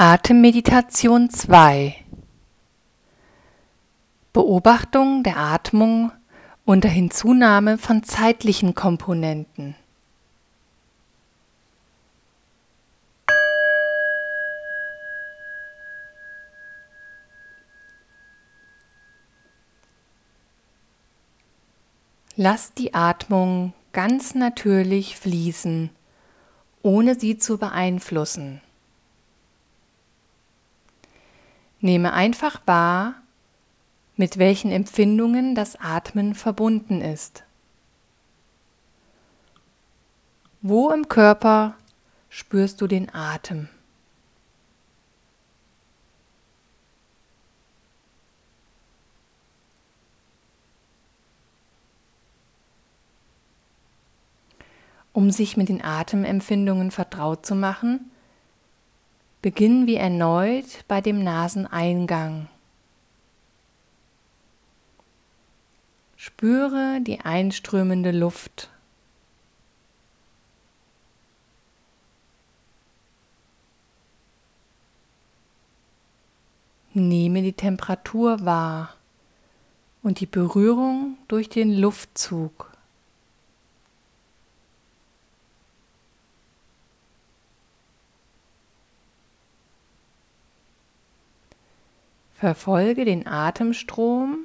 Atemmeditation 2 Beobachtung der Atmung unter Hinzunahme von zeitlichen Komponenten. Lass die Atmung ganz natürlich fließen, ohne sie zu beeinflussen. Nehme einfach wahr, mit welchen Empfindungen das Atmen verbunden ist. Wo im Körper spürst du den Atem? Um sich mit den Atemempfindungen vertraut zu machen, beginnen wir erneut bei dem Naseneingang. Spüre die einströmende Luft. Nehme die Temperatur wahr und die Berührung durch den Luftzug. Verfolge den Atemstrom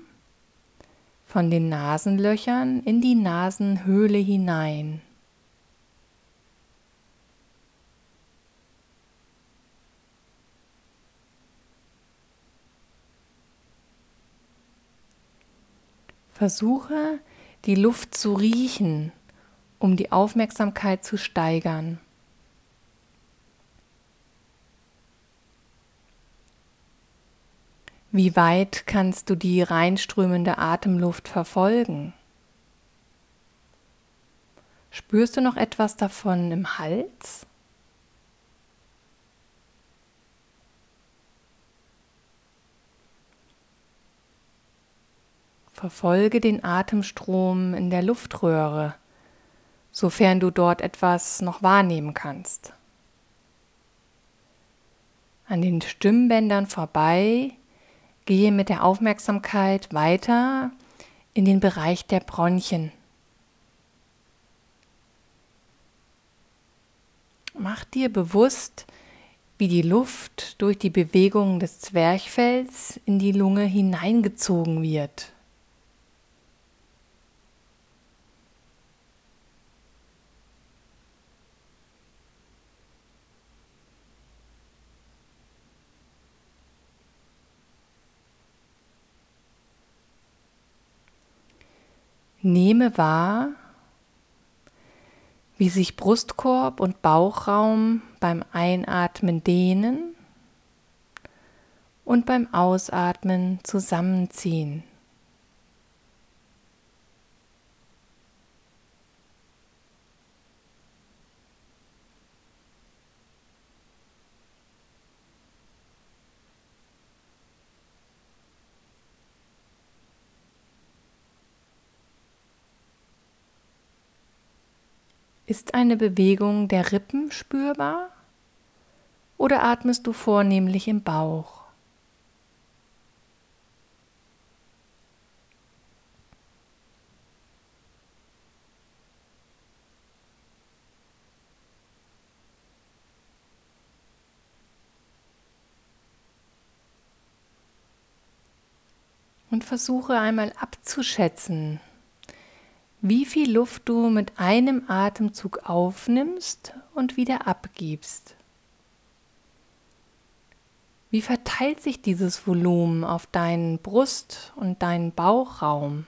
von den Nasenlöchern in die Nasenhöhle hinein. Versuche die Luft zu riechen, um die Aufmerksamkeit zu steigern. Wie weit kannst du die reinströmende Atemluft verfolgen? Spürst du noch etwas davon im Hals? Verfolge den Atemstrom in der Luftröhre, sofern du dort etwas noch wahrnehmen kannst. An den Stimmbändern vorbei Gehe mit der Aufmerksamkeit weiter in den Bereich der Bronchien. Mach dir bewusst, wie die Luft durch die Bewegung des Zwerchfells in die Lunge hineingezogen wird. Nehme wahr, wie sich Brustkorb und Bauchraum beim Einatmen dehnen und beim Ausatmen zusammenziehen. Ist eine Bewegung der Rippen spürbar oder atmest du vornehmlich im Bauch? Und versuche einmal abzuschätzen, wie viel Luft du mit einem Atemzug aufnimmst und wieder abgibst. Wie verteilt sich dieses Volumen auf deinen Brust- und deinen Bauchraum?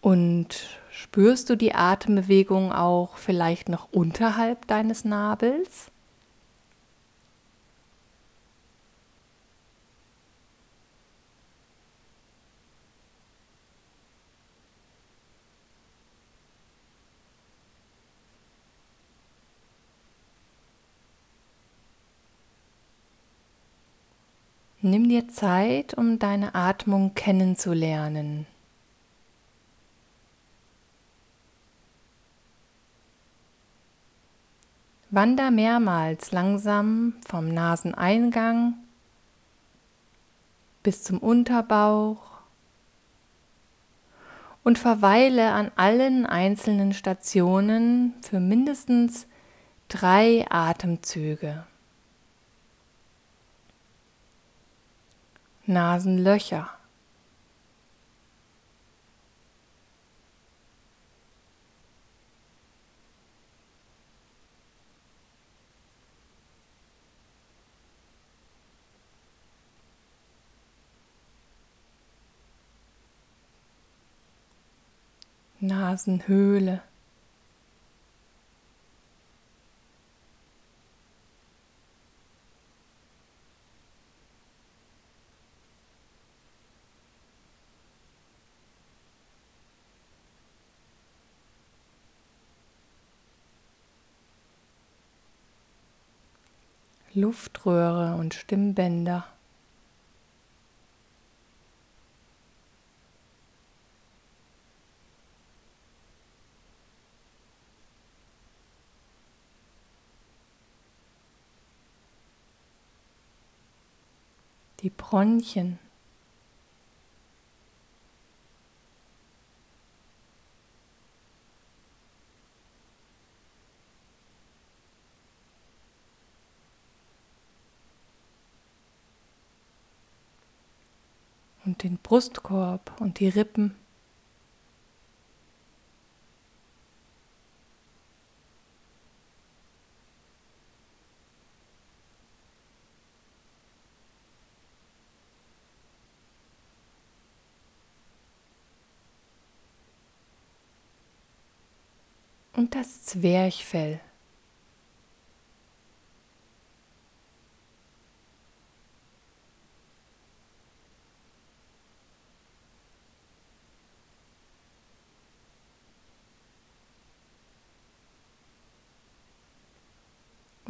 Und spürst du die Atembewegung auch vielleicht noch unterhalb deines Nabels? Nimm dir Zeit, um deine Atmung kennenzulernen. Wander mehrmals langsam vom Naseneingang bis zum Unterbauch und verweile an allen einzelnen Stationen für mindestens drei Atemzüge. Nasenlöcher. Nasenhöhle. Luftröhre und Stimmbänder. die Bronchien. Den Brustkorb und die Rippen. und das Zwerchfell.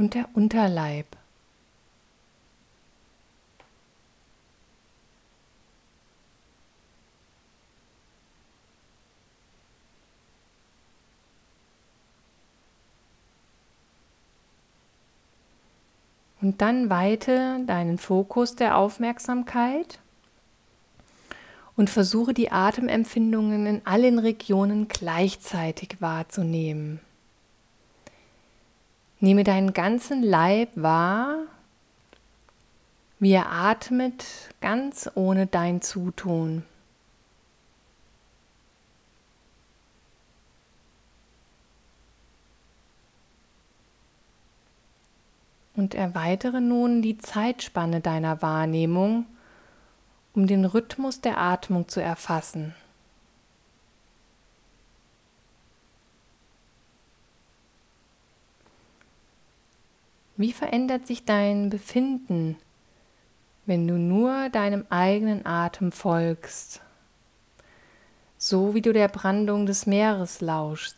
Und der Unterleib. Und dann weite deinen Fokus der Aufmerksamkeit und versuche die Atemempfindungen in allen Regionen gleichzeitig wahrzunehmen. Nehme deinen ganzen Leib wahr, wie er atmet, ganz ohne dein Zutun. und erweitere nun die Zeitspanne deiner Wahrnehmung, um den Rhythmus der Atmung zu erfassen. Wie verändert sich dein Befinden, wenn du nur deinem eigenen Atem folgst, so wie du der Brandung des Meeres lauschst?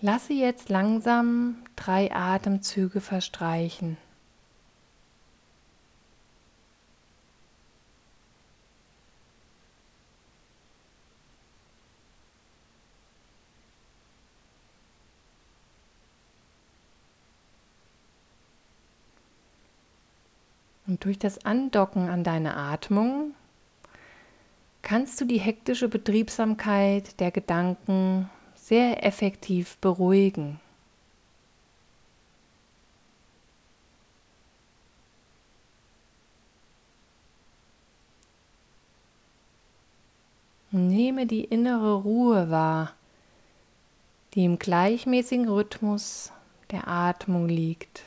Lasse jetzt langsam drei Atemzüge verstreichen. Und durch das Andocken an deine Atmung kannst du die hektische Betriebsamkeit der Gedanken sehr effektiv beruhigen. Nehme die innere Ruhe wahr, die im gleichmäßigen Rhythmus der Atmung liegt.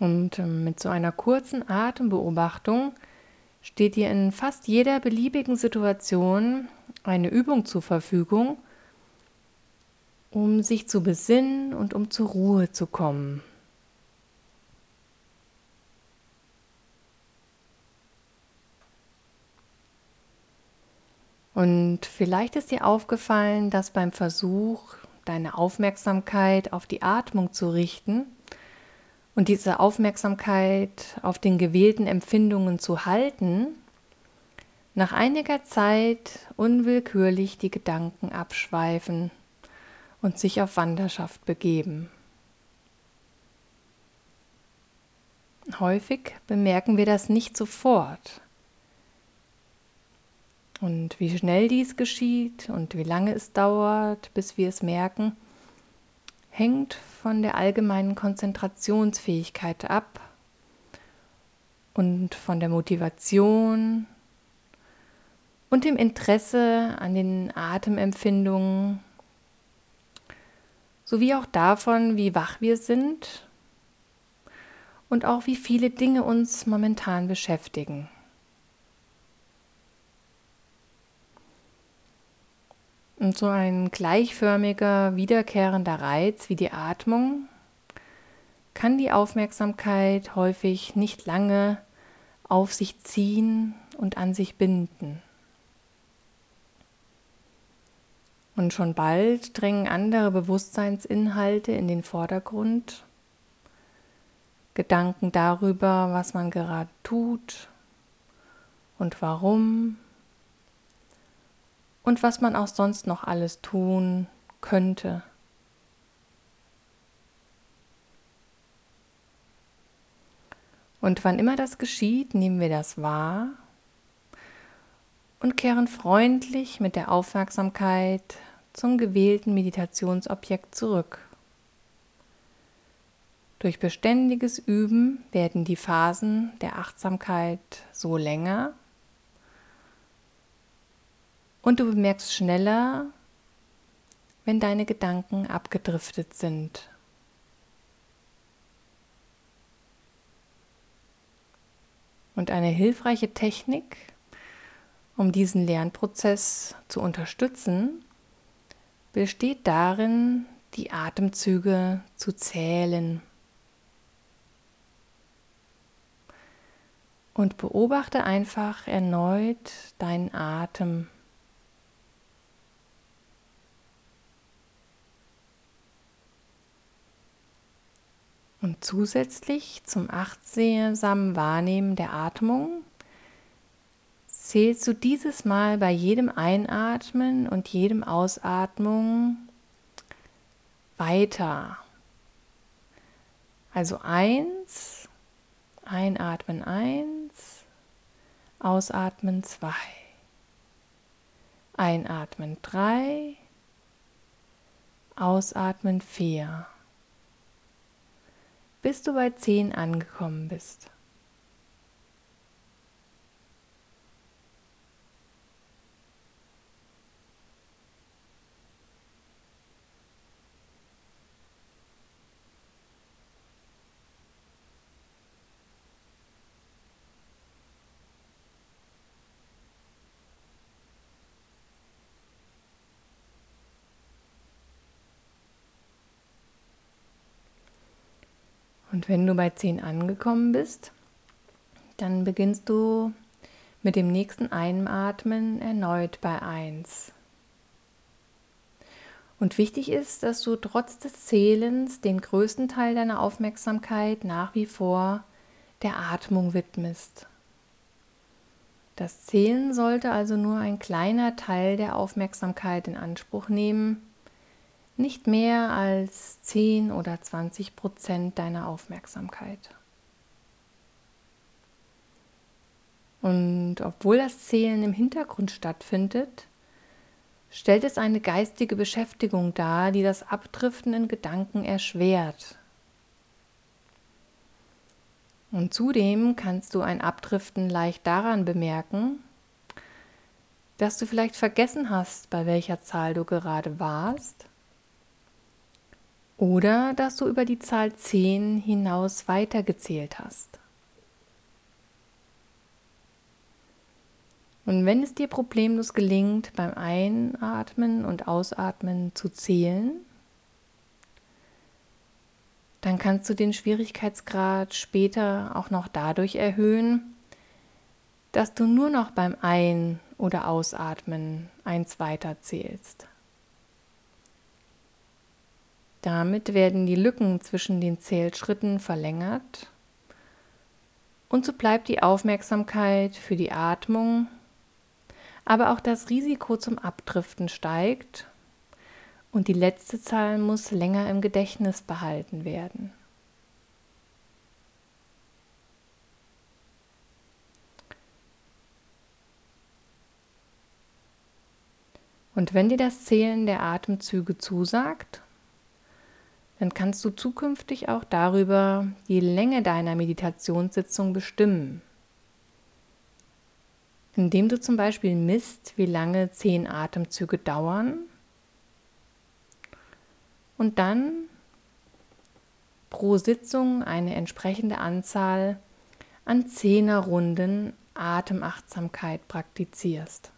Und ähm, mit so einer kurzen Atembeobachtung steht dir in fast jeder beliebigen Situation eine Übung zur Verfügung, um sich zu besinnen und um zur Ruhe zu kommen. Und vielleicht ist dir aufgefallen, dass beim Versuch, deine Aufmerksamkeit auf die Atmung zu richten, und diese Aufmerksamkeit auf den gewählten Empfindungen zu halten, nach einiger Zeit unwillkürlich die Gedanken abschweifen und sich auf Wanderschaft begeben. Häufig bemerken wir das nicht sofort. Und wie schnell dies geschieht und wie lange es dauert, bis wir es merken, hängt von der allgemeinen Konzentrationsfähigkeit ab und von der Motivation und dem Interesse an den Atemempfindungen sowie auch davon, wie wach wir sind und auch wie viele Dinge uns momentan beschäftigen. Und so ein gleichförmiger, wiederkehrender Reiz wie die Atmung kann die Aufmerksamkeit häufig nicht lange auf sich ziehen und an sich binden. Und schon bald drängen andere Bewusstseinsinhalte in den Vordergrund. Gedanken darüber, was man gerade tut und warum und was man auch sonst noch alles tun könnte. Und wann immer das geschieht, nehmen wir das wahr und kehren freundlich mit der Aufmerksamkeit zum gewählten Meditationsobjekt zurück. Durch beständiges Üben werden die Phasen der Achtsamkeit so länger und du bemerkst schneller, wenn deine Gedanken abgedriftet sind. Und eine hilfreiche Technik, um diesen Lernprozess zu unterstützen, besteht darin, die Atemzüge zu zählen. Und beobachte einfach erneut deinen Atem. Und zusätzlich zum achtsamen Wahrnehmen der Atmung zählst du dieses Mal bei jedem Einatmen und jedem Ausatmen weiter. Also eins, einatmen eins, ausatmen zwei, einatmen drei, ausatmen vier, bis du bei zehn angekommen bist. Und wenn du bei 10 angekommen bist, dann beginnst du mit dem nächsten Einatmen erneut bei 1. Und wichtig ist, dass du trotz des Zählens den größten Teil deiner Aufmerksamkeit nach wie vor der Atmung widmest. Das Zählen sollte also nur ein kleiner Teil der Aufmerksamkeit in Anspruch nehmen nicht mehr als 10 oder 20 Prozent deiner Aufmerksamkeit. Und obwohl das Zählen im Hintergrund stattfindet, stellt es eine geistige Beschäftigung dar, die das Abdriften in Gedanken erschwert. Und zudem kannst du ein Abdriften leicht daran bemerken, dass du vielleicht vergessen hast, bei welcher Zahl du gerade warst oder dass du über die Zahl 10 hinaus weitergezählt hast. Und wenn es dir problemlos gelingt, beim Einatmen und Ausatmen zu zählen, dann kannst du den Schwierigkeitsgrad später auch noch dadurch erhöhen, dass du nur noch beim Ein- oder Ausatmen eins weiter zählst. Damit werden die Lücken zwischen den Zählschritten verlängert und so bleibt die Aufmerksamkeit für die Atmung, aber auch das Risiko zum Abdriften steigt und die letzte Zahl muss länger im Gedächtnis behalten werden. Und wenn dir das Zählen der Atemzüge zusagt, dann kannst du zukünftig auch darüber die Länge deiner Meditationssitzung bestimmen. Indem du zum Beispiel misst, wie lange zehn Atemzüge dauern und dann pro Sitzung eine entsprechende Anzahl an Zehnerrunden Atemachtsamkeit praktizierst.